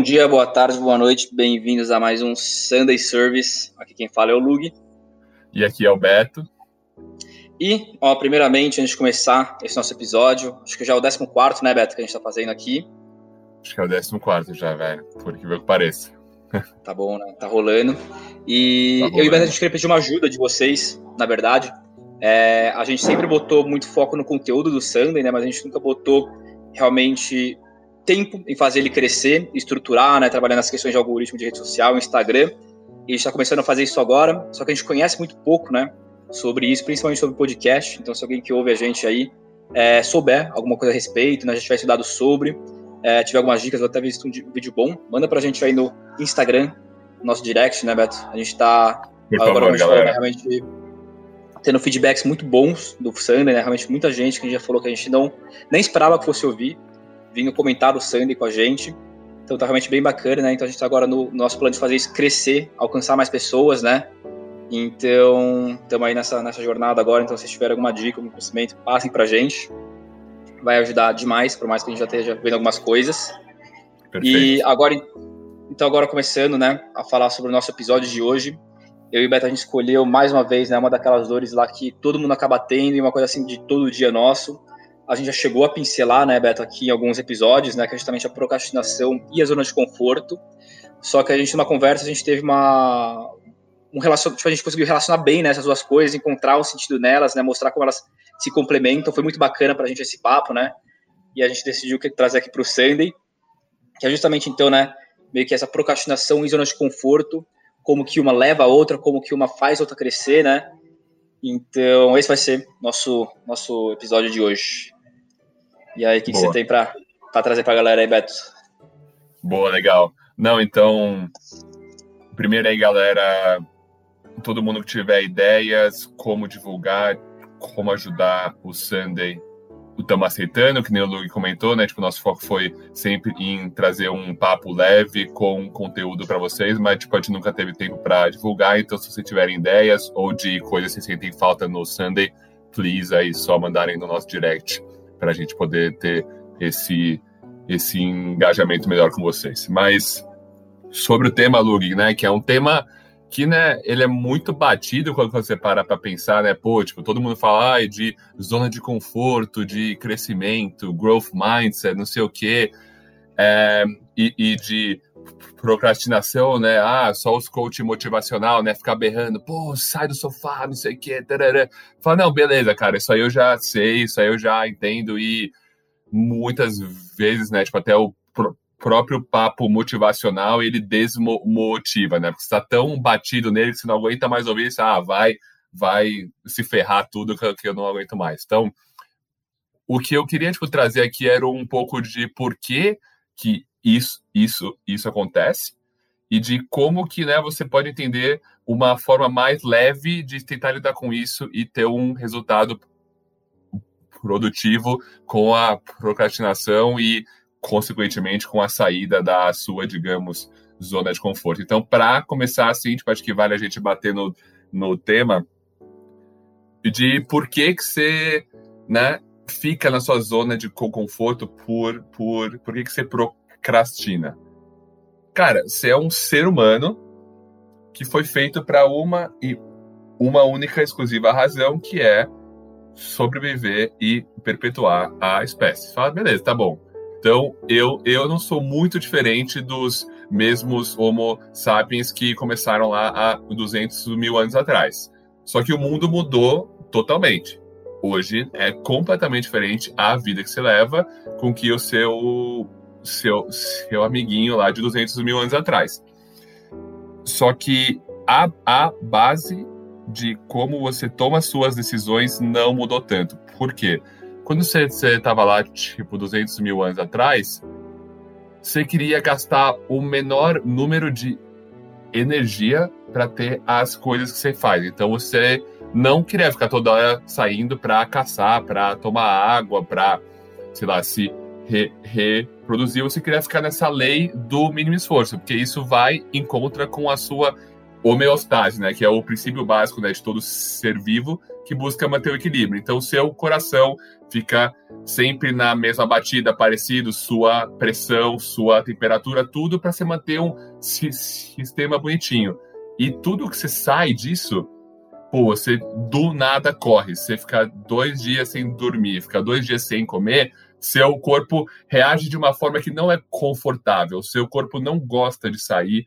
Bom dia, boa tarde, boa noite, bem-vindos a mais um Sunday Service. Aqui quem fala é o Lug. E aqui é o Beto. E, ó, primeiramente, antes de começar esse nosso episódio, acho que já é o 14, né, Beto, que a gente tá fazendo aqui. Acho que é o 14 já, velho, por que que pareça. Tá bom, né? Tá rolando. E tá rolando. eu e o Beto, a gente queria pedir uma ajuda de vocês, na verdade. É, a gente sempre botou muito foco no conteúdo do Sunday, né, mas a gente nunca botou realmente tempo em fazer ele crescer, estruturar, né, trabalhando nas questões de algoritmo de rede social, Instagram. E a gente está começando a fazer isso agora, só que a gente conhece muito pouco, né, sobre isso, principalmente sobre podcast. Então, se alguém que ouve a gente aí é, souber alguma coisa a respeito, né, a gente tiver estudado sobre, é, tiver algumas dicas, ou até visto um vídeo bom, manda pra gente aí no Instagram, no nosso direct, né, Beto? A gente tá Por agora favor, realmente tendo feedbacks muito bons do Sunday, né? Realmente muita gente que a gente já falou que a gente não nem esperava que fosse ouvir vindo comentar o Sandy com a gente. Então tá realmente bem bacana, né? Então a gente tá agora no nosso plano de fazer isso crescer, alcançar mais pessoas, né? Então, estamos aí nessa, nessa jornada agora. Então, se tiver alguma dica, algum conhecimento, passem pra gente. Vai ajudar demais, por mais que a gente já esteja vendo algumas coisas. Perfeito. E agora, então, agora começando, né, a falar sobre o nosso episódio de hoje. Eu e o Beto, a gente escolheu mais uma vez, né, uma daquelas dores lá que todo mundo acaba tendo e uma coisa assim de todo dia nosso a gente já chegou a pincelar, né, Beto, aqui em alguns episódios, né, que é justamente a procrastinação e a zona de conforto. Só que a gente, numa conversa, a gente teve uma. Um relacion... tipo, a gente conseguiu relacionar bem né, essas duas coisas, encontrar o um sentido nelas, né, mostrar como elas se complementam. Foi muito bacana para a gente esse papo, né? E a gente decidiu trazer aqui para o Sunday, que é justamente então, né, meio que essa procrastinação e zona de conforto, como que uma leva a outra, como que uma faz a outra crescer, né? Então, esse vai ser nosso nosso episódio de hoje. E aí, o que, que, você tem para trazer para a galera aí, Beto? Boa, legal. Não, então, primeiro aí, galera, todo mundo que tiver ideias, como divulgar, como ajudar o Sunday, estamos aceitando, que nem o Lug comentou, né? Tipo, nosso foco foi sempre em trazer um papo leve com conteúdo para vocês, mas tipo, a gente nunca teve tempo para divulgar, então se vocês tiverem ideias ou de coisas que vocês sentem falta no Sunday, please aí só mandarem no nosso direct para a gente poder ter esse, esse engajamento melhor com vocês. Mas sobre o tema, Lug, né, que é um tema que, né, ele é muito batido quando você para para pensar, né, pô, tipo, todo mundo fala ah, de zona de conforto, de crescimento, growth mindset, não sei o quê, é, e, e, de procrastinação, né, ah, só os coach motivacional, né, ficar berrando, pô, sai do sofá, não sei o quê, tarará. Fala, não, beleza, cara, isso aí eu já sei, isso aí eu já entendo, e muitas vezes, né, tipo, até o próprio papo motivacional ele desmotiva, né? Porque está tão batido nele que você não aguenta mais ouvir isso, ah, vai, vai se ferrar tudo que eu não aguento mais. Então, o que eu queria tipo, trazer aqui era um pouco de por que, que isso, isso, isso acontece e de como que né, você pode entender uma forma mais leve de tentar lidar com isso e ter um resultado produtivo com a procrastinação e consequentemente, com a saída da sua, digamos, zona de conforto. Então, para começar assim, tipo, acho que vale a gente bater no, no tema de por que que você, né, fica na sua zona de conforto por, por, por que que você procrastina. Cara, você é um ser humano que foi feito para uma e uma única exclusiva razão, que é sobreviver e perpetuar a espécie. Fala, beleza, tá bom então, eu, eu não sou muito diferente dos mesmos Homo sapiens que começaram lá há 200 mil anos atrás. Só que o mundo mudou totalmente. Hoje é completamente diferente a vida que você leva com que o seu, seu, seu amiguinho lá de 200 mil anos atrás. Só que a, a base de como você toma suas decisões não mudou tanto. Por quê? quando você estava lá, tipo, 200 mil anos atrás, você queria gastar o menor número de energia para ter as coisas que você faz. Então você não queria ficar toda hora saindo para caçar, para tomar água, para, sei lá, se re reproduzir. Você queria ficar nessa lei do mínimo esforço, porque isso vai em contra com a sua homeostase, né? Que é o princípio básico né, de todo ser vivo, que busca manter o equilíbrio. Então, seu coração fica sempre na mesma batida, parecido, sua pressão, sua temperatura, tudo para você manter um sistema bonitinho. E tudo que você sai disso, pô, você do nada corre. Você fica dois dias sem dormir, fica dois dias sem comer, seu corpo reage de uma forma que não é confortável. Seu corpo não gosta de sair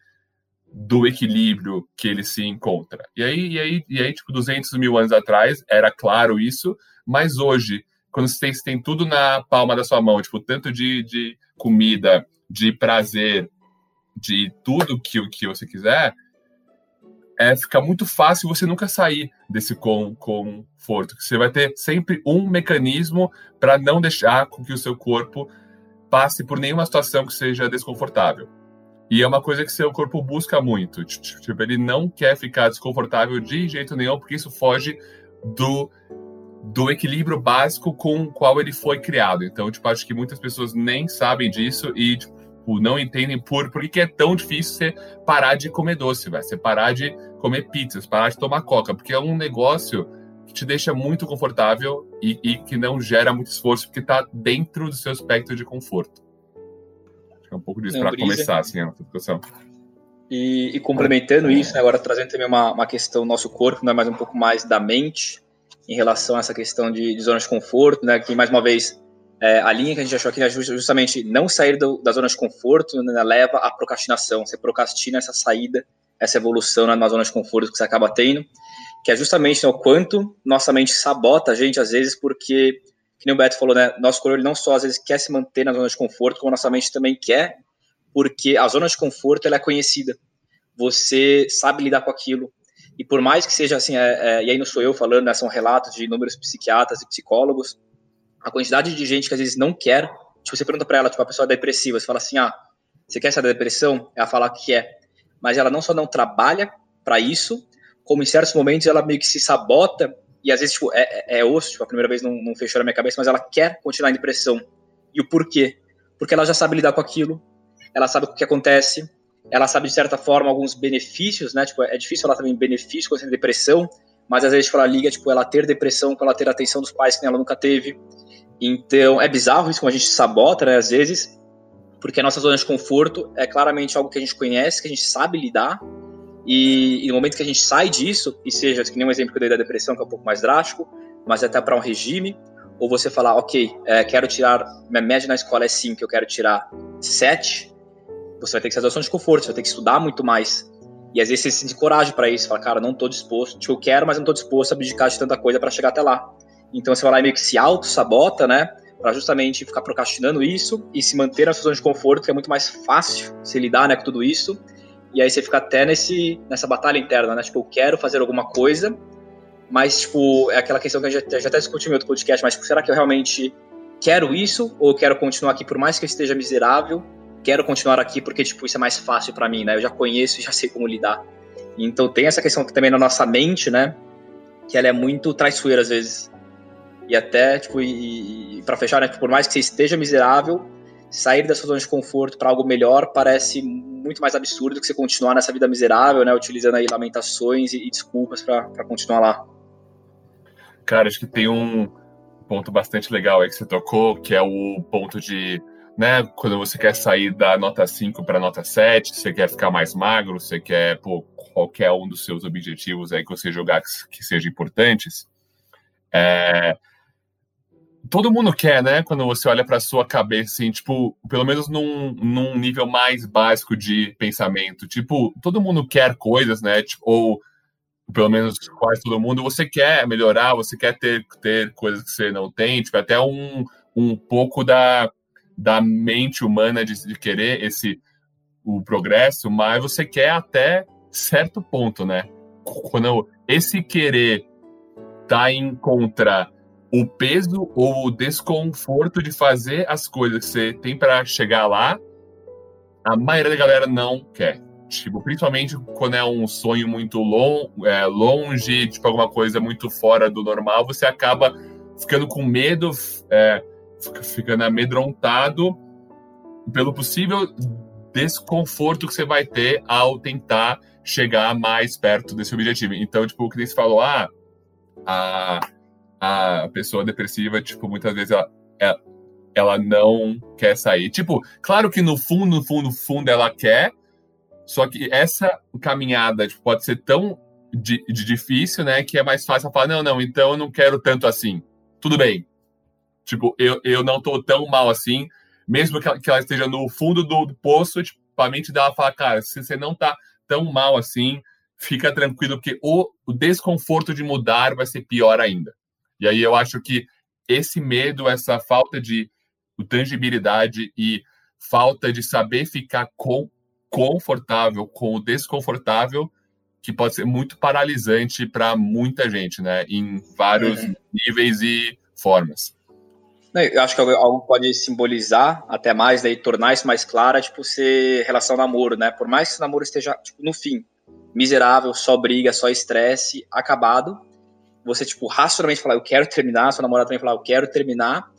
do equilíbrio que ele se encontra. E aí, e aí, e aí tipo, 200 mil anos atrás, era claro isso, mas hoje, quando você tem, você tem tudo na palma da sua mão, tipo, tanto de, de comida, de prazer, de tudo que, que você quiser, é, fica muito fácil você nunca sair desse com, conforto. Você vai ter sempre um mecanismo para não deixar com que o seu corpo passe por nenhuma situação que seja desconfortável. E é uma coisa que seu corpo busca muito. Tipo, ele não quer ficar desconfortável de jeito nenhum, porque isso foge do, do equilíbrio básico com o qual ele foi criado. Então, tipo, acho que muitas pessoas nem sabem disso e tipo, não entendem por, por que é tão difícil você parar de comer doce, vai. Você parar de comer pizzas, parar de tomar coca, porque é um negócio que te deixa muito confortável e, e que não gera muito esforço, porque está dentro do seu espectro de conforto. Acho que é um pouco disso para começar, assim, a discussão. E, e, complementando isso, né, agora trazendo também uma, uma questão do nosso corpo, né, mais um pouco mais da mente, em relação a essa questão de, de zonas de conforto, né, que mais uma vez é, a linha que a gente achou aqui é justamente não sair do, da zona de conforto né, leva à procrastinação. Você procrastina essa saída, essa evolução na zona de conforto que você acaba tendo, que é justamente né, o quanto nossa mente sabota a gente, às vezes, porque, que nem o Beto falou, né, nosso corpo não só às vezes quer se manter na zona de conforto, como nossa mente também quer, porque a zona de conforto ela é conhecida. Você sabe lidar com aquilo. E por mais que seja assim, é, é, e aí não sou eu falando, né, são relatos de inúmeros psiquiatras e psicólogos, a quantidade de gente que às vezes não quer, tipo, você pergunta para ela, tipo, a pessoa é depressiva, você fala assim, ah, você quer sair da depressão? Ela fala que é. Mas ela não só não trabalha para isso, como em certos momentos ela meio que se sabota, e às vezes, tipo, é, é, é osso, tipo, a primeira vez não, não fechou na minha cabeça, mas ela quer continuar em depressão. E o porquê? Porque ela já sabe lidar com aquilo, ela sabe o que acontece, ela sabe, de certa forma, alguns benefícios, né? Tipo, é difícil falar também quando você tem depressão, mas às vezes, tipo, ela liga, tipo, ela ter depressão com ela ter a atenção dos pais que ela nunca teve. Então, é bizarro isso como a gente sabota, né, às vezes, porque a nossa zona de conforto é claramente algo que a gente conhece, que a gente sabe lidar, e, e no momento que a gente sai disso, e seja, que nem um exemplo que eu dei da depressão, que é um pouco mais drástico, mas até para um regime, ou você falar, ok, é, quero tirar, minha média na escola é 5, eu quero tirar 7, você vai ter que sair da zona de conforto, você vai ter que estudar muito mais. E às vezes você se sente coragem para isso, fala, cara, não estou disposto, tipo, eu quero, mas não estou disposto a abdicar de tanta coisa para chegar até lá. Então você vai lá e meio que se auto-sabota, né? Para justamente ficar procrastinando isso e se manter na sua zona de conforto, que é muito mais fácil se lidar né, com tudo isso. E aí você fica até nesse, nessa batalha interna, né? Tipo, eu quero fazer alguma coisa, mas, tipo, é aquela questão que gente já, já até discutiu em outro podcast, mas tipo, será que eu realmente quero isso? Ou quero continuar aqui por mais que eu esteja miserável? Quero continuar aqui porque, tipo, isso é mais fácil para mim, né? Eu já conheço e já sei como lidar. Então tem essa questão também na nossa mente, né? Que ela é muito traiçoeira às vezes. E até, tipo, e, e para fechar, né, por mais que você esteja miserável, sair da sua zona de conforto para algo melhor parece muito mais absurdo do que você continuar nessa vida miserável, né, utilizando aí lamentações e, e desculpas para continuar lá. Cara, acho que tem um ponto bastante legal aí que você tocou, que é o ponto de, né, quando você quer sair da nota 5 para nota 7, você quer ficar mais magro, você quer, pô, qualquer um dos seus objetivos aí que você jogar que, que sejam importantes, é, todo mundo quer, né? Quando você olha para sua cabeça, assim, tipo, pelo menos num, num nível mais básico de pensamento. Tipo, todo mundo quer coisas, né? Tipo, ou pelo menos quase todo mundo, você quer melhorar, você quer ter, ter coisas que você não tem, tipo, até um, um pouco da, da mente humana de, de querer esse o progresso, mas você quer até certo ponto, né? Quando esse querer tá em contra o peso ou o desconforto de fazer as coisas que você tem para chegar lá, a maioria da galera não quer. Tipo, principalmente quando é um sonho muito long, é, longe, tipo, alguma coisa muito fora do normal, você acaba ficando com medo, é, ficando amedrontado pelo possível desconforto que você vai ter ao tentar chegar mais perto desse objetivo. Então, tipo, o que você falou, ah, a, a pessoa depressiva, tipo, muitas vezes ela, ela, ela não quer sair. Tipo, claro que no fundo, no fundo, no fundo ela quer, só que essa caminhada tipo, pode ser tão de, de, difícil, né, que é mais fácil falar, não, não, então eu não quero tanto assim. Tudo bem. Tipo, eu, eu não tô tão mal assim, mesmo que ela, que ela esteja no fundo do, do poço, tipo, a mente dela fala, cara, se você não tá tão mal assim, fica tranquilo, porque o, o desconforto de mudar vai ser pior ainda. E aí eu acho que esse medo, essa falta de tangibilidade e falta de saber ficar com, confortável com o desconfortável, que pode ser muito paralisante para muita gente, né? Em vários uhum. níveis e formas. Eu acho que algo pode simbolizar até mais, daí tornar isso mais claro, tipo, ser relação namoro, né? Por mais que o namoro esteja, tipo, no fim, miserável, só briga, só estresse, acabado, você, tipo, racionalmente falar, eu quero terminar, sua namorada também falar, eu quero terminar,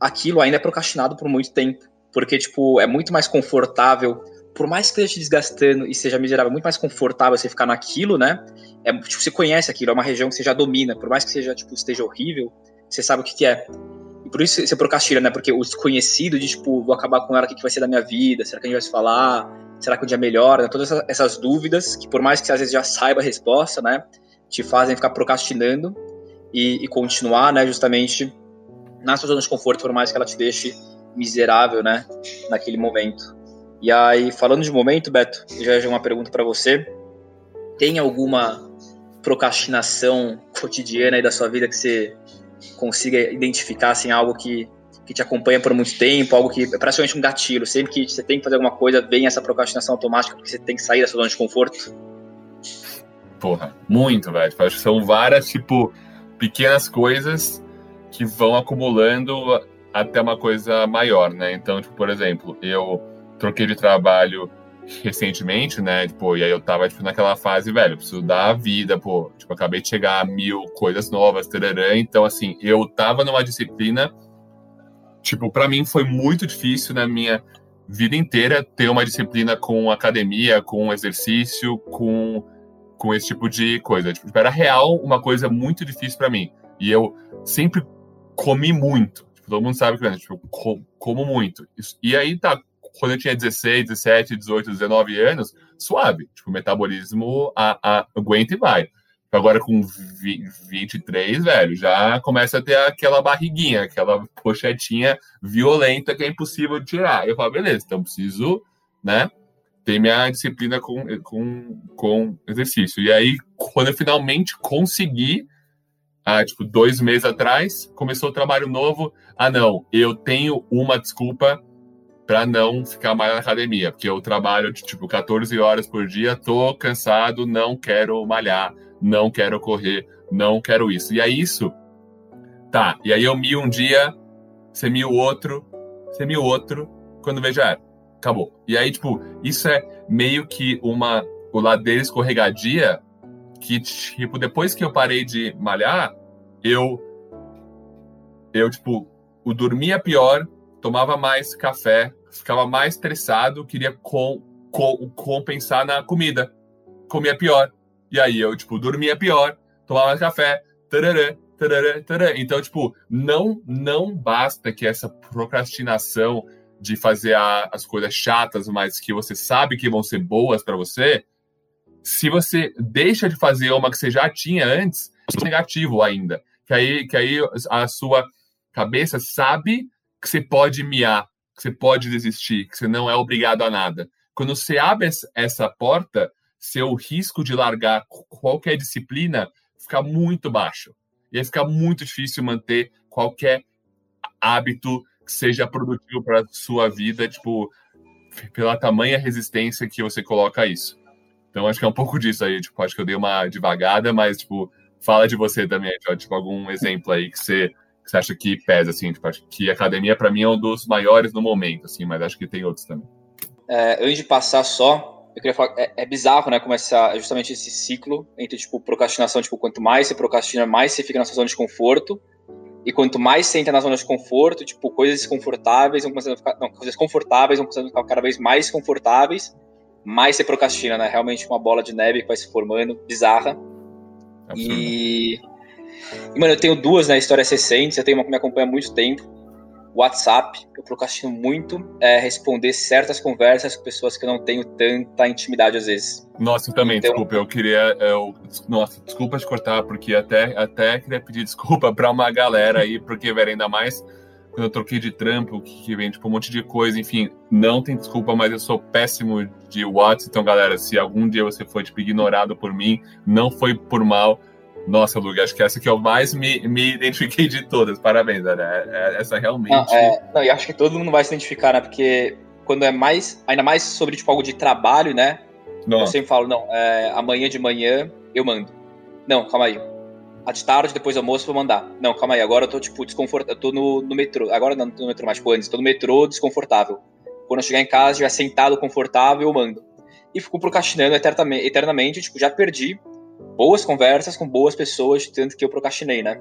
aquilo ainda é procrastinado por muito tempo. Porque, tipo, é muito mais confortável, por mais que esteja te desgastando e seja miserável, é muito mais confortável você ficar naquilo, né? É, tipo, você conhece aquilo, é uma região que você já domina, por mais que seja, tipo, esteja horrível, você sabe o que, que é. E por isso você procrastina, né? Porque o desconhecido de, tipo, vou acabar com ela, o que, que vai ser da minha vida? Será que a gente vai se falar? Será que um dia melhora? Né? Todas essas, essas dúvidas, que por mais que você às vezes já saiba a resposta, né? Te fazem ficar procrastinando e, e continuar, né, justamente na sua zona de conforto, por mais que ela te deixe miserável, né, naquele momento. E aí, falando de momento, Beto, já já uma pergunta para você. Tem alguma procrastinação cotidiana aí da sua vida que você consiga identificar assim algo que, que te acompanha por muito tempo, algo que é praticamente um gatilho, sempre que você tem que fazer alguma coisa, vem essa procrastinação automática porque você tem que sair da sua zona de conforto? Porra, muito, velho. Acho que são várias, tipo, pequenas coisas que vão acumulando até uma coisa maior, né? Então, tipo, por exemplo, eu troquei de trabalho recentemente, né? Tipo, e aí eu tava, tipo, naquela fase, velho, preciso dar a vida, pô. Tipo, acabei de chegar a mil coisas novas, tararã. Então, assim, eu tava numa disciplina, tipo, para mim foi muito difícil na minha vida inteira ter uma disciplina com academia, com exercício, com com esse tipo de coisa. Tipo, era real uma coisa muito difícil para mim. E eu sempre comi muito. Tipo, todo mundo sabe que eu tipo, como muito. E aí tá, quando eu tinha 16, 17, 18, 19 anos, suave. Tipo, o metabolismo a, a, aguenta e vai. Agora com 23, velho, já começa a ter aquela barriguinha, aquela pochetinha violenta que é impossível de tirar. Eu falo, beleza, então preciso, né? Ter minha disciplina com, com, com exercício. E aí, quando eu finalmente consegui, ah, tipo, dois meses atrás, começou o trabalho novo. Ah, não, eu tenho uma desculpa para não ficar mais na academia, porque eu trabalho, tipo, 14 horas por dia, tô cansado, não quero malhar, não quero correr, não quero isso. E é isso. Tá, e aí eu mio um dia, você mio outro, você mio outro, quando vejo, ah, acabou. E aí, tipo, isso é meio que uma o ladeira escorregadia que, tipo, depois que eu parei de malhar, eu, eu tipo, o dormia pior, tomava mais café, ficava mais estressado, queria com, com, compensar na comida. Comia pior. E aí eu, tipo, dormia pior, tomava mais café, tarará, tarará, tarará. Então, tipo, não, não basta que essa procrastinação de fazer a, as coisas chatas, mas que você sabe que vão ser boas para você, se você deixa de fazer uma que você já tinha antes, é negativo ainda. Que aí, que aí a sua cabeça sabe que você pode miar, que você pode desistir, que você não é obrigado a nada. Quando você abre essa porta, seu risco de largar qualquer disciplina fica muito baixo. E aí fica muito difícil manter qualquer hábito que seja produtivo para sua vida, tipo, pela tamanha resistência que você coloca a isso. Então acho que é um pouco disso aí, tipo, acho que eu dei uma devagada, mas tipo, fala de você também, tipo, algum exemplo aí que você, que você acha que pesa assim, tipo, acho que academia para mim é um dos maiores no momento, assim, mas acho que tem outros também. É, antes de passar só, eu queria falar, é, é bizarro, né, começar justamente esse ciclo entre, tipo, procrastinação, tipo, quanto mais você procrastina, mais você fica na zona de conforto, e quanto mais você entra na zona de conforto, tipo, coisas desconfortáveis vão começando a ficar. Não, coisas confortáveis vão começando a ficar cada vez mais confortáveis, mais você procrastina, né? Realmente uma bola de neve que vai se formando, bizarra. E, E, mano, eu tenho duas, né, histórias recentes, eu tenho uma que me acompanha há muito tempo, WhatsApp, eu procrastino muito é, responder certas conversas com pessoas que eu não tenho tanta intimidade às vezes. Nossa, eu também, então... desculpa, eu queria. Eu, nossa, desculpa te cortar, porque até, até queria pedir desculpa para uma galera aí, porque, velho, ainda mais quando eu troquei de trampo, que vem tipo um monte de coisa, enfim, não tem desculpa, mas eu sou péssimo de WhatsApp, então, galera, se algum dia você foi tipo, ignorado por mim, não foi por mal nossa, Luga, acho que essa que eu mais me, me identifiquei de todas. Parabéns, Ana. É, é, essa realmente. Não, é, não, e acho que todo mundo vai se identificar, né? Porque quando é mais. Ainda mais sobre tipo, algo de trabalho, né? Nossa. Eu sempre falo, não, é, amanhã de manhã eu mando. Não, calma aí. A de tarde, depois do almoço, vou mandar. Não, calma aí, agora eu tô, tipo, desconfortável. Eu tô no, no metrô. Agora não tô no metrô, mas tipo, antes, tô no metrô desconfortável. Quando eu chegar em casa, estiver sentado confortável, eu mando. E fico procrastinando eternamente, eternamente tipo, já perdi boas conversas com boas pessoas, tanto que eu procrastinei, né?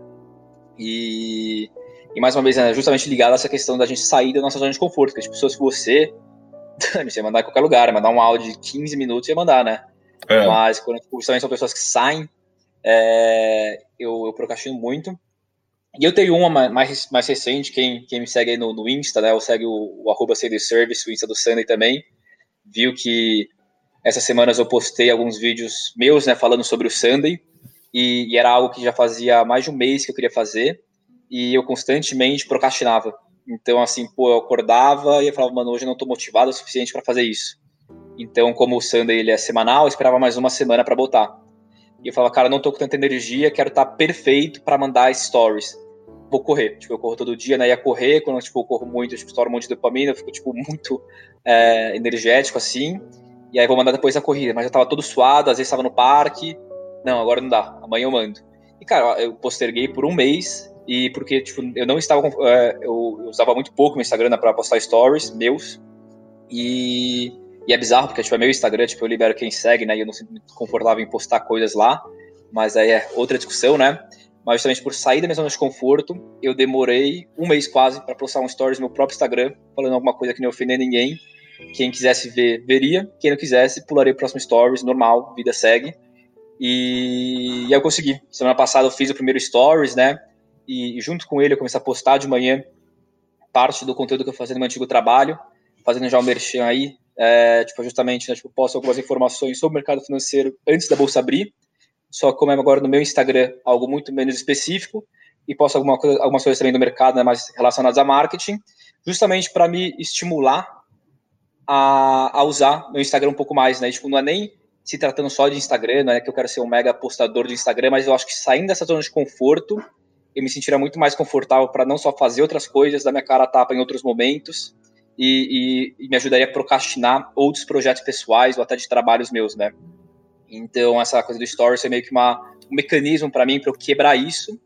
E, e mais uma vez, né, justamente ligado a essa questão da gente sair da nossa zona de conforto, que as pessoas que você, você ia mandar em qualquer lugar, mandar um áudio de 15 minutos e mandar, né? É. Mas quando justamente são pessoas que saem, é, eu, eu procrastino muito. E eu tenho uma mais, mais recente, quem, quem me segue aí no, no Insta, né? Ou segue o, o arroba Service, o Insta do Sunday também, viu que essas semanas eu postei alguns vídeos meus, né, falando sobre o Sunday, e, e, era algo que já fazia mais de um mês que eu queria fazer, e eu constantemente procrastinava. Então, assim, pô, eu acordava e eu falava, mano, hoje eu não tô motivado o suficiente para fazer isso. Então, como o Sunday ele é semanal, eu esperava mais uma semana para botar. E eu falava, cara, não tô com tanta energia, quero estar tá perfeito para mandar stories. Vou correr. Tipo, eu corro todo dia, né? Ia correr, quando tipo, eu corro muito, eu tipo, estouro um monte de dopamina, eu fico, tipo, muito é, energético, assim. E aí vou mandar depois a corrida. Mas eu tava todo suado, às vezes tava no parque. Não, agora não dá. Amanhã eu mando. E, cara, eu posterguei por um mês. E porque, tipo, eu não estava. É, eu, usava muito pouco meu Instagram para postar stories meus. E, e, é bizarro, porque, tipo, é meu Instagram, tipo, eu libero quem segue, né? E eu não sinto muito confortável em postar coisas lá. Mas aí é outra discussão, né? Mas justamente por sair da minha zona de conforto, eu demorei um mês quase para postar um stories no meu próprio Instagram, falando alguma coisa que não ofender ninguém. Quem quisesse ver, veria. Quem não quisesse, pularia o próximo Stories, normal, vida segue. E, e eu consegui. Semana passada eu fiz o primeiro Stories, né? E, e junto com ele eu comecei a postar de manhã parte do conteúdo que eu fazia no meu antigo trabalho, fazendo já o um merchan aí. É, tipo, justamente, né, tipo, posto algumas informações sobre o mercado financeiro antes da bolsa abrir. Só como é agora no meu Instagram algo muito menos específico, e posto alguma coisa, algumas coisas também do mercado, né, mais relacionadas a marketing, justamente para me estimular a, a usar meu Instagram um pouco mais, né? Tipo, não é nem se tratando só de Instagram, não é que eu quero ser um mega postador de Instagram, mas eu acho que saindo dessa zona de conforto, eu me sentiria muito mais confortável para não só fazer outras coisas, dar minha cara a tapa em outros momentos e, e, e, me ajudaria a procrastinar outros projetos pessoais ou até de trabalhos meus, né? Então, essa coisa do Stories é meio que uma, um mecanismo para mim, para eu quebrar isso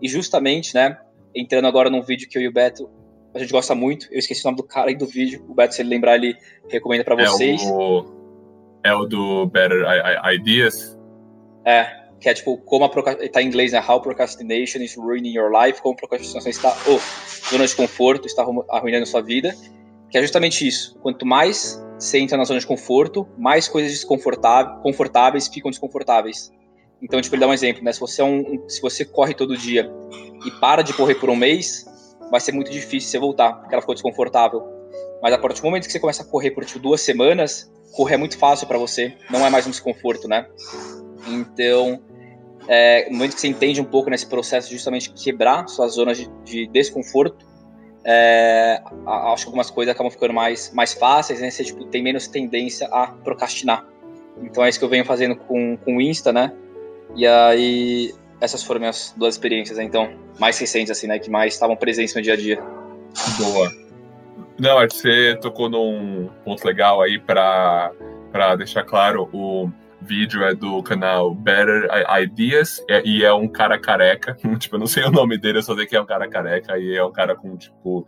e justamente, né, entrando agora num vídeo que eu e o Beto a gente gosta muito. Eu esqueci o nome do cara aí do vídeo. O Beto, se ele lembrar, ele recomenda para vocês. É o, é o do Better Ideas? É, que é tipo, como a tá em inglês, né? How procrastination is ruining your life. Como a procrastinação está, oh, zona de conforto, está arruinando sua vida. Que é justamente isso. Quanto mais você entra na zona de conforto, mais coisas desconfortáveis confortáveis ficam desconfortáveis. Então, tipo, ele dá um exemplo, né? Se você, é um, se você corre todo dia e para de correr por um mês, vai ser muito difícil você voltar, porque ela ficou desconfortável. Mas a partir do momento que você começa a correr por tipo, duas semanas, correr é muito fácil para você, não é mais um desconforto, né? Então, é, no momento que você entende um pouco nesse processo justamente quebrar suas zonas de, de desconforto, é, acho que algumas coisas acabam ficando mais, mais fáceis, né? Você tipo, tem menos tendência a procrastinar. Então é isso que eu venho fazendo com, com o Insta, né? E aí essas foram minhas duas experiências, né? então, mais recentes, assim, né? Que mais estavam presentes no dia a dia. Boa. Não, acho que você tocou num ponto legal aí para deixar claro. O vídeo é do canal Better Ideas e é um cara careca. tipo, eu não sei o nome dele, eu só sei que é um cara careca e é um cara com, tipo,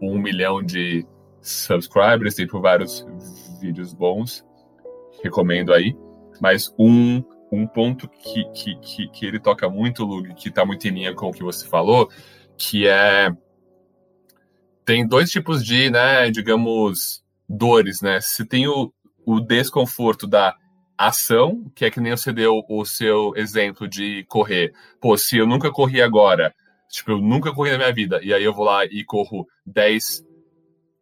um milhão de subscribers, tem por vários vídeos bons. Recomendo aí. Mas um um ponto que, que, que, que ele toca muito, Lug, que está muito em linha com o que você falou, que é tem dois tipos de, né, digamos, dores, né? Se tem o, o desconforto da ação, que é que nem você deu o seu exemplo de correr. Pô, se eu nunca corri agora, tipo, eu nunca corri na minha vida, e aí eu vou lá e corro 10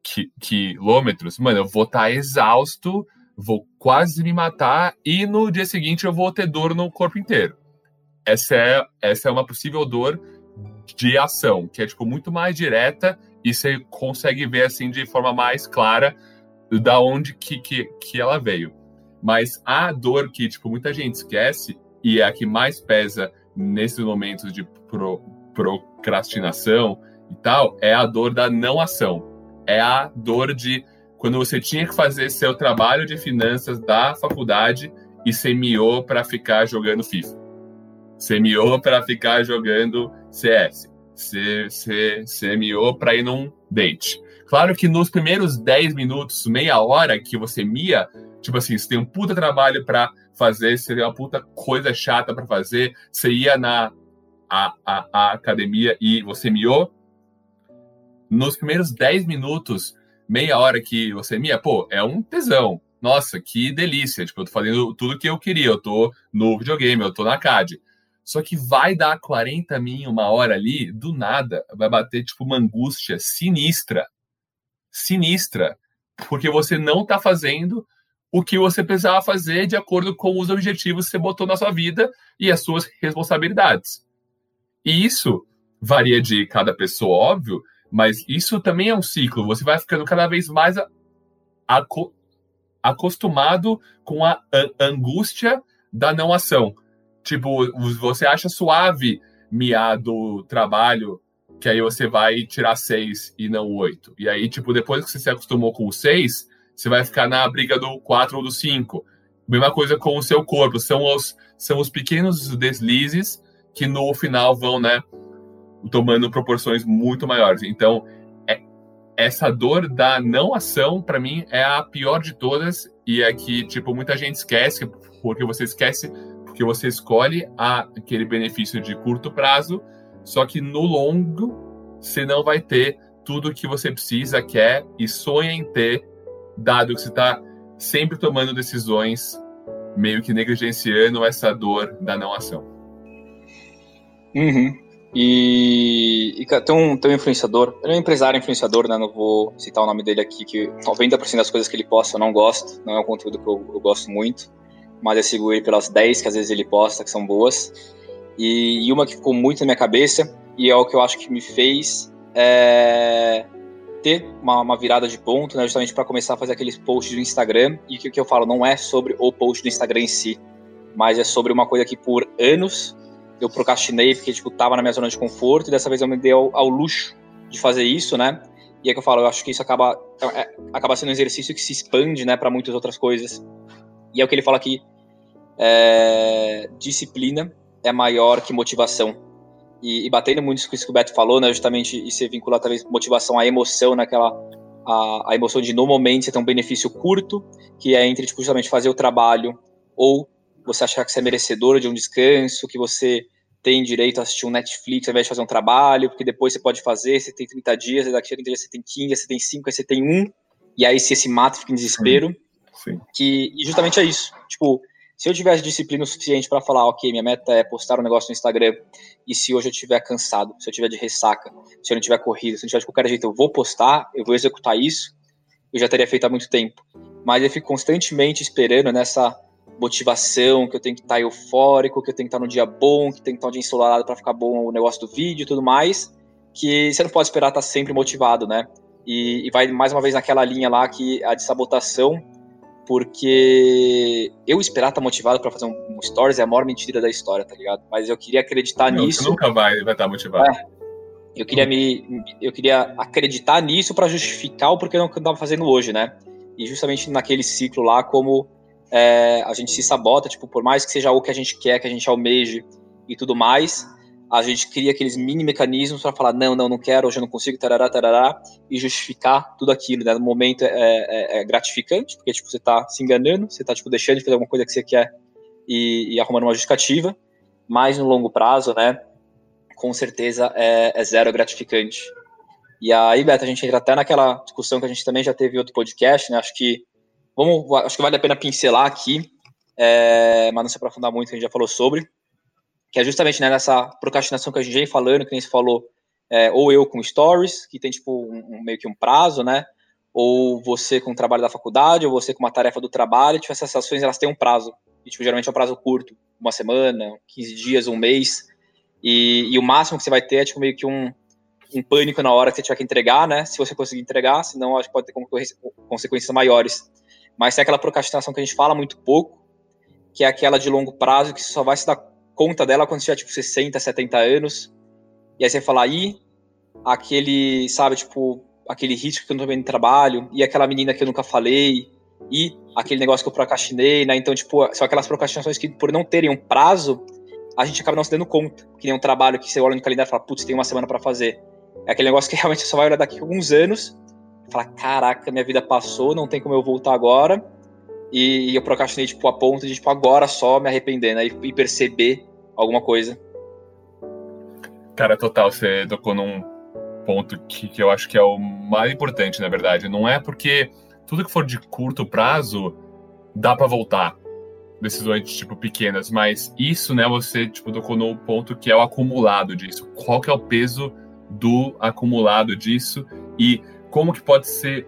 qui quilômetros, mano, eu vou estar tá exausto, vou quase me matar, e no dia seguinte eu vou ter dor no corpo inteiro. Essa é, essa é uma possível dor de ação, que é, tipo, muito mais direta, e você consegue ver, assim, de forma mais clara da onde que, que, que ela veio. Mas a dor que, tipo, muita gente esquece e é a que mais pesa nesses momentos de pro, procrastinação e tal, é a dor da não ação. É a dor de quando você tinha que fazer seu trabalho de finanças da faculdade e semiou para ficar jogando FIFA. Semiou para ficar jogando CS. Você, você semiou para ir num date. Claro que nos primeiros 10 minutos, meia hora que você mia, Tipo assim, você tem um puta trabalho para fazer, você tem uma puta coisa chata para fazer, você ia na a, a, a, academia e você miou. Nos primeiros 10 minutos, meia hora que você mia, pô, é um tesão. Nossa, que delícia. Tipo, eu tô fazendo tudo que eu queria. Eu tô no videogame, eu tô na CAD. Só que vai dar 40 min, uma hora ali, do nada, vai bater, tipo, uma angústia sinistra. Sinistra. Porque você não tá fazendo o que você precisava fazer de acordo com os objetivos que você botou na sua vida e as suas responsabilidades. E isso varia de cada pessoa, óbvio, mas isso também é um ciclo. Você vai ficando cada vez mais aco acostumado com a angústia da não ação. Tipo, você acha suave miar do trabalho, que aí você vai tirar seis e não oito. E aí, tipo, depois que você se acostumou com o seis, você vai ficar na briga do 4 ou do 5. Mesma coisa com o seu corpo, são os, são os pequenos deslizes que no final vão, né, tomando proporções muito maiores. Então, é, essa dor da não ação, para mim, é a pior de todas e é que, tipo, muita gente esquece, porque você esquece, porque você escolhe a, aquele benefício de curto prazo, só que no longo, você não vai ter tudo que você precisa, quer e sonha em ter dado que você está sempre tomando decisões meio que negligenciando essa dor da não ação. Uhum. E, e tem, um, tem um influenciador, ele é um empresário influenciador, né? Não vou citar o nome dele aqui, que 90% das coisas que ele posta eu não gosto, não é um conteúdo que eu, eu gosto muito, mas eu sigo ele pelas 10 que às vezes ele posta, que são boas. E, e uma que ficou muito na minha cabeça, e é o que eu acho que me fez é, ter uma, uma, virada de ponto, né, justamente para começar a fazer aqueles posts do Instagram. E o que, que eu falo não é sobre o post do Instagram em si, mas é sobre uma coisa que por anos eu procrastinei porque tipo tava na minha zona de conforto e dessa vez eu me dei ao, ao luxo de fazer isso, né? E é que eu falo, eu acho que isso acaba é, acaba sendo um exercício que se expande, né, para muitas outras coisas. E é o que ele fala aqui, é, disciplina é maior que motivação e, e batendo muito isso que o Beto falou, né, justamente e você vincula talvez motivação à emoção naquela a, a, emoção de no momento você tem um benefício curto, que é entre tipo, justamente fazer o trabalho ou você achar que você é merecedor de um descanso, que você tem direito a assistir um Netflix ao invés de fazer um trabalho, porque depois você pode fazer, você tem 30 dias, daqui a 30 dias você tem 15, você tem 5, aí você tem 1, e aí você se mata, fica em desespero. Sim. Sim. Que, e justamente é isso. Tipo, se eu tivesse disciplina o suficiente para falar, ok, minha meta é postar um negócio no Instagram, e se hoje eu estiver cansado, se eu estiver de ressaca, se eu não tiver corrida, se eu não tiver de qualquer jeito, eu vou postar, eu vou executar isso, eu já teria feito há muito tempo. Mas eu fico constantemente esperando nessa motivação, que eu tenho que estar tá eufórico, que eu tenho que estar tá no dia bom, que tem que estar tá um dia ensolarado para ficar bom o negócio do vídeo e tudo mais, que você não pode esperar estar sempre motivado, né? E, e vai mais uma vez naquela linha lá que a de sabotação porque eu esperar estar tá motivado para fazer um, um, stories é a maior mentira da história, tá ligado? Mas eu queria acreditar não, nisso. Você nunca vai, vai estar tá motivado. É, eu queria me, eu queria acreditar nisso para justificar o porquê eu não estava fazendo hoje, né? E justamente naquele ciclo lá, como é, a gente se sabota, tipo, por mais que seja o que a gente quer, que a gente almeje e tudo mais, a gente cria aqueles mini mecanismos para falar, não, não, não quero, hoje eu não consigo, tarará, tarará, e justificar tudo aquilo, né? No momento é, é, é gratificante, porque, tipo, você está se enganando, você está tipo, deixando de fazer alguma coisa que você quer e, e, arrumando uma justificativa, mas no longo prazo, né, com certeza é, é zero gratificante. E aí, Beto, a gente entra até naquela discussão que a gente também já teve em outro podcast, né? Acho que, vamos, acho que vale a pena pincelar aqui, é, mas não se aprofundar muito, a gente já falou sobre, que é justamente né, nessa procrastinação que a gente vem falando, que nem se falou, é, ou eu com stories, que tem tipo um, um, meio que um prazo, né? Ou você com o trabalho da faculdade, ou você com uma tarefa do trabalho, tipo, essas ações elas têm um prazo. E, tipo, geralmente é um prazo curto, uma semana, 15 dias, um mês. E, e o máximo que você vai ter é tipo meio que um, um pânico na hora que você tiver que entregar, né? Se você conseguir entregar, senão acho que pode ter consequências maiores. Mas é aquela procrastinação que a gente fala muito pouco, que é aquela de longo prazo, que você só vai se dar conta dela quando você tiver, tipo, 60, 70 anos. E aí você fala, aí, aquele, sabe, tipo, aquele risco que eu não tô vendo no trabalho, e aquela menina que eu nunca falei, e aquele negócio que eu procrastinei, né? Então, tipo, são aquelas procrastinações que, por não terem um prazo, a gente acaba não se dando conta. Que nem um trabalho que você olha no calendário e fala, putz, tem uma semana para fazer. É aquele negócio que realmente você só vai olhar daqui a alguns anos falar, caraca, minha vida passou, não tem como eu voltar agora. E, e eu procrastinei, tipo, a ponto de, tipo, agora só me arrepender, né? E, e perceber alguma coisa. Cara, total, você tocou num ponto que, que eu acho que é o mais importante, na verdade. Não é porque tudo que for de curto prazo dá para voltar. Decisões, tipo, pequenas, mas isso, né, você, tipo, tocou no ponto que é o acumulado disso. Qual que é o peso do acumulado disso e como que pode ser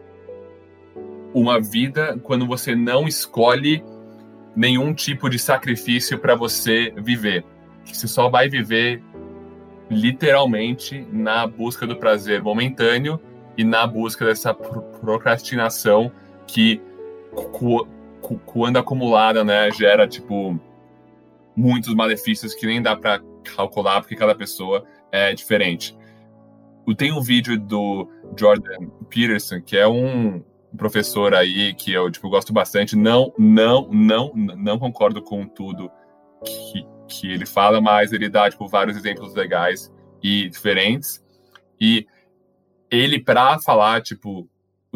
uma vida quando você não escolhe nenhum tipo de sacrifício para você viver. Que você só vai viver literalmente na busca do prazer momentâneo e na busca dessa procrastinação que quando acumulada, né, gera tipo muitos malefícios que nem dá para calcular porque cada pessoa é diferente. Tem um vídeo do Jordan Peterson, que é um professor aí que eu tipo, gosto bastante. Não, não, não, não concordo com tudo que, que ele fala, mas ele dá tipo, vários exemplos legais e diferentes. E ele, para falar tipo,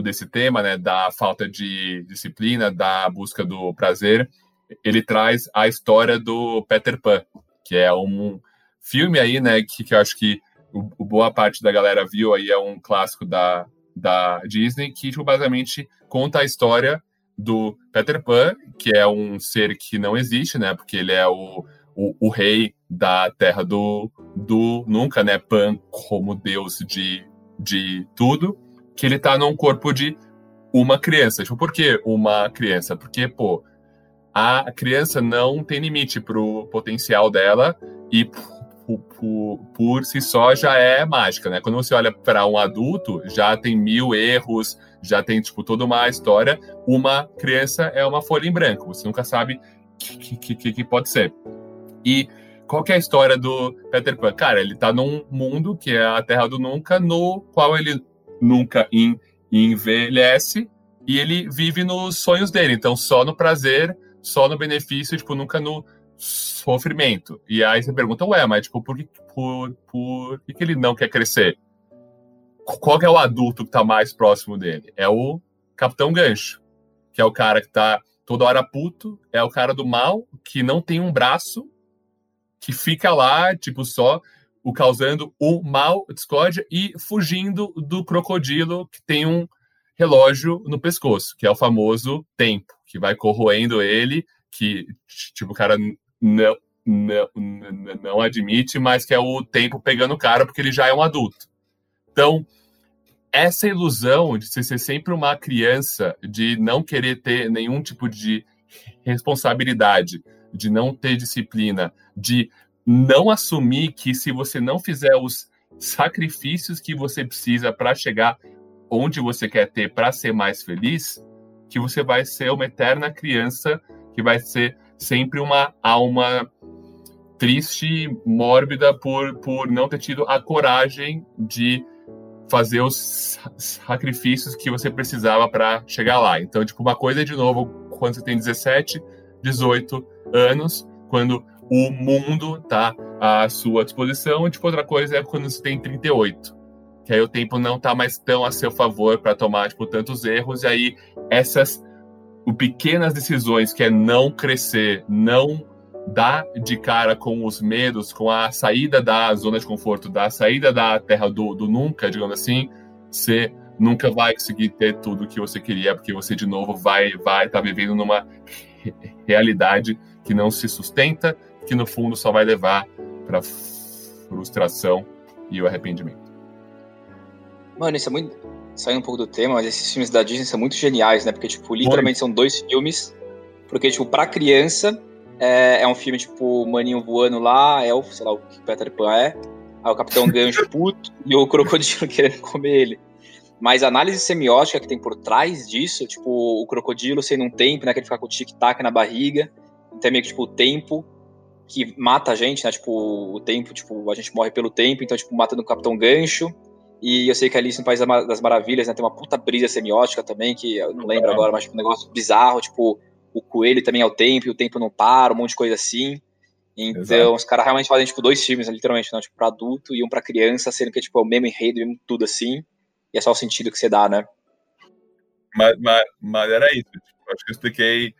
desse tema, né, da falta de disciplina, da busca do prazer, ele traz a história do Peter Pan, que é um filme aí, né, que, que eu acho que o, o, boa parte da galera viu aí é um clássico da, da Disney que tipo, basicamente conta a história do Peter Pan, que é um ser que não existe, né? Porque ele é o, o, o rei da terra do, do nunca, né? Pan como deus de, de tudo, que ele tá num corpo de uma criança. Tipo, por que uma criança? Porque, pô, a criança não tem limite pro potencial dela e por, por, si só já é mágica, né? Quando você olha para um adulto, já tem mil erros, já tem tipo toda uma história. Uma criança é uma folha em branco, você nunca sabe o que, que, que, pode ser. E qual que é a história do Peter Pan? Cara, ele tá num mundo que é a Terra do Nunca, no qual ele nunca envelhece e ele vive nos sonhos dele. Então, só no prazer, só no benefício, tipo, nunca no sofrimento. E aí você pergunta, ué, mas tipo, por, por, por que, que ele não quer crescer? Qual é o adulto que tá mais próximo dele? É o Capitão Gancho, que é o cara que tá toda hora puto, é o cara do mal, que não tem um braço, que fica lá, tipo, só o causando o mal, discórdia, e fugindo do crocodilo que tem um relógio no pescoço, que é o famoso tempo, que vai corroendo ele, que, tipo, o cara não, não, não admite, mas que é o tempo pegando o cara porque ele já é um adulto. Então, essa ilusão de ser sempre uma criança, de não querer ter nenhum tipo de responsabilidade, de não ter disciplina, de não assumir que se você não fizer os sacrifícios que você precisa para chegar onde você quer ter para ser mais feliz, que você vai ser uma eterna criança que vai ser sempre uma alma triste, mórbida por, por não ter tido a coragem de fazer os sacrifícios que você precisava para chegar lá. Então, tipo, uma coisa é, de novo, quando você tem 17, 18 anos, quando o mundo está à sua disposição, e, tipo, outra coisa é quando você tem 38, que aí o tempo não está mais tão a seu favor para tomar, tipo, tantos erros, e aí essas o pequenas decisões, que é não crescer, não dar de cara com os medos, com a saída da zona de conforto, da saída da terra do, do nunca, digamos assim, você nunca vai conseguir ter tudo que você queria, porque você de novo vai vai estar tá vivendo numa realidade que não se sustenta, que no fundo só vai levar para frustração e o arrependimento. Mano, isso é muito. Saindo um pouco do tema, mas esses filmes da Disney são muito geniais, né? Porque, tipo, literalmente são dois filmes. Porque, tipo, pra criança, é, é um filme, tipo, maninho voando lá, elfo, sei lá o que Peter Pan é. Aí o Capitão Gancho puto e o crocodilo querendo comer ele. Mas a análise semiótica que tem por trás disso, tipo, o crocodilo sendo um tempo, né? Que ele fica com o tic-tac na barriga. Então é meio que, tipo, o tempo que mata a gente, né? Tipo, o tempo, tipo, a gente morre pelo tempo, então, tipo, mata no Capitão Gancho. E eu sei que Alice no País das Maravilhas, né, tem uma puta brisa semiótica também, que eu não lembro agora, mas tipo, um negócio bizarro, tipo, o coelho também é o tempo, e o tempo não para, um monte de coisa assim. Então, Exato. os caras realmente fazem, tipo, dois filmes, né, literalmente, né, tipo, pra adulto e um pra criança, sendo que, tipo, é o mesmo enredo, mesmo tudo assim, e é só o sentido que você dá, né? Mas, mas, mas era isso, tipo, acho que eu expliquei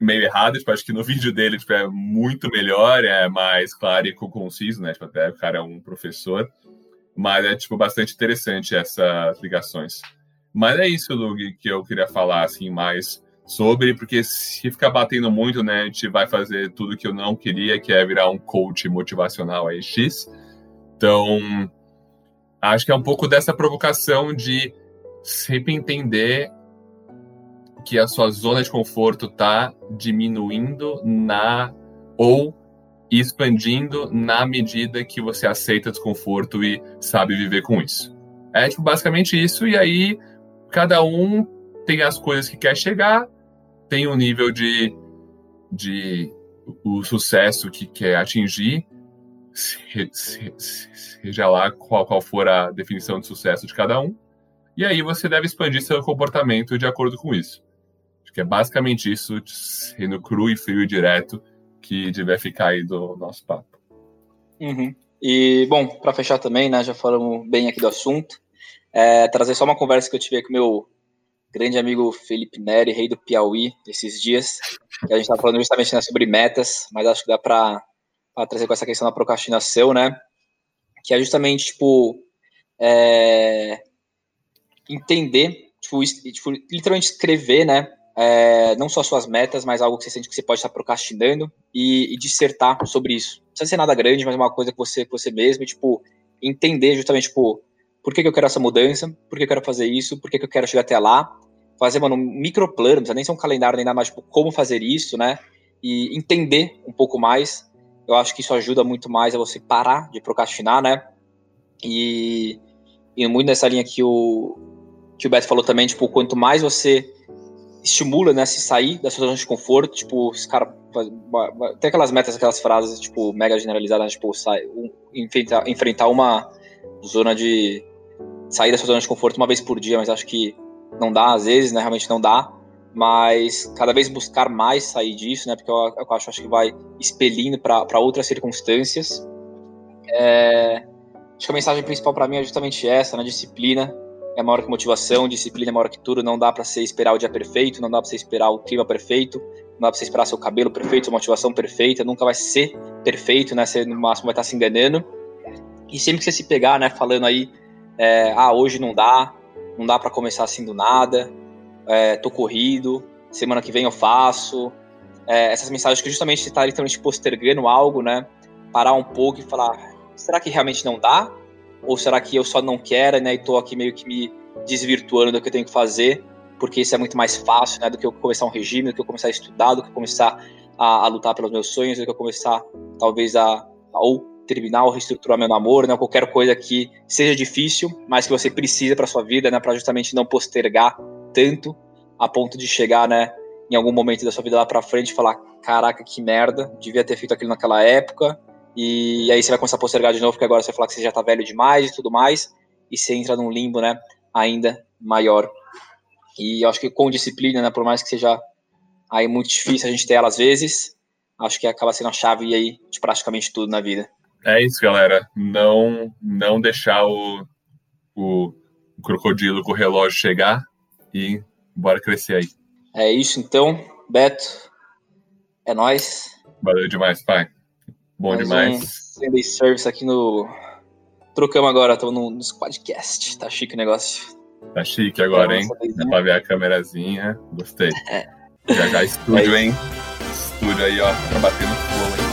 meio errado, tipo, acho que no vídeo dele, tipo, é muito melhor, é mais claro e conciso, né, tipo, até o cara é um professor, mas é, tipo, bastante interessante essas ligações. Mas é isso, Lug, que eu queria falar, assim, mais sobre, porque se ficar batendo muito, né, a gente vai fazer tudo que eu não queria, que é virar um coach motivacional aí, X. Então, acho que é um pouco dessa provocação de sempre entender que a sua zona de conforto está diminuindo na ou e expandindo na medida que você aceita desconforto e sabe viver com isso. É tipo, basicamente isso, e aí cada um tem as coisas que quer chegar, tem um nível de, de o sucesso que quer atingir, seja lá qual, qual for a definição de sucesso de cada um, e aí você deve expandir seu comportamento de acordo com isso. Acho que é basicamente isso, sendo cru e frio e direto, que deve ficar aí do nosso papo. Uhum. E, bom, para fechar também, né, já falamos bem aqui do assunto, é, trazer só uma conversa que eu tive com meu grande amigo Felipe Neri, rei do Piauí, esses dias, que a gente estava falando justamente né, sobre metas, mas acho que dá para trazer com essa questão da procrastinação, né, que é justamente, tipo, é, entender, tipo, tipo, literalmente escrever, né, é, não só suas metas, mas algo que você sente que você pode estar procrastinando e, e dissertar sobre isso. Não precisa ser nada grande, mas uma coisa que você, você mesmo, tipo, entender justamente, tipo, por que, que eu quero essa mudança, por que eu quero fazer isso, por que, que eu quero chegar até lá, fazer, mano, um microplano, não precisa nem ser um calendário, nem nada mais, tipo, como fazer isso, né, e entender um pouco mais, eu acho que isso ajuda muito mais a você parar de procrastinar, né, e, e muito nessa linha que o, que o Beto falou também, tipo, quanto mais você estimula, né, se sair da sua zona de conforto, tipo, os caras tem aquelas metas, aquelas frases, tipo, mega generalizadas, tipo, sai, um, enfrentar, enfrentar uma zona de sair da sua zona de conforto uma vez por dia, mas acho que não dá, às vezes, né, realmente não dá, mas cada vez buscar mais sair disso, né, porque eu, eu acho, acho que vai expelindo para outras circunstâncias. É, acho que a mensagem principal para mim é justamente essa, na né, disciplina, é maior que motivação, disciplina é maior que tudo, não dá para você esperar o dia perfeito, não dá para você esperar o clima perfeito, não dá para você esperar seu cabelo perfeito, sua motivação perfeita, nunca vai ser perfeito, né? Você no máximo vai estar se enganando. E sempre que você se pegar, né, falando aí, é, ah, hoje não dá, não dá para começar assim do nada, é, tô corrido, semana que vem eu faço, é, essas mensagens que justamente você está literalmente postergando algo, né? Parar um pouco e falar, será que realmente não dá? Ou será que eu só não quero, né? E tô aqui meio que me desvirtuando do que eu tenho que fazer, porque isso é muito mais fácil, né? Do que eu começar um regime, do que eu começar a estudar, do que eu começar a, a lutar pelos meus sonhos, do que eu começar, talvez, a, a ou terminar ou reestruturar meu namoro, né? Qualquer coisa que seja difícil, mas que você precisa para sua vida, né? Para justamente não postergar tanto a ponto de chegar, né? Em algum momento da sua vida lá para frente e falar: caraca, que merda, devia ter feito aquilo naquela época, e aí você vai começar a postergar de novo, porque agora você vai falar que você já tá velho demais e tudo mais, e você entra num limbo, né, ainda maior. E eu acho que com disciplina, né, por mais que seja aí muito difícil a gente ter ela às vezes, acho que acaba sendo a chave aí de praticamente tudo na vida. É isso, galera. Não não deixar o, o, o crocodilo com o relógio chegar e bora crescer aí. É isso então, Beto. É nós. Valeu demais, pai. Bom Mais demais. Um Sunday Service aqui no. Trocamos agora, estamos no, no Squadcast. Tá chique o negócio. Tá chique agora, hein? Dá pra ver a câmerazinha. Gostei. É. Já já estúdio, hein? Estúdio aí, ó, pra bater no fogo, hein?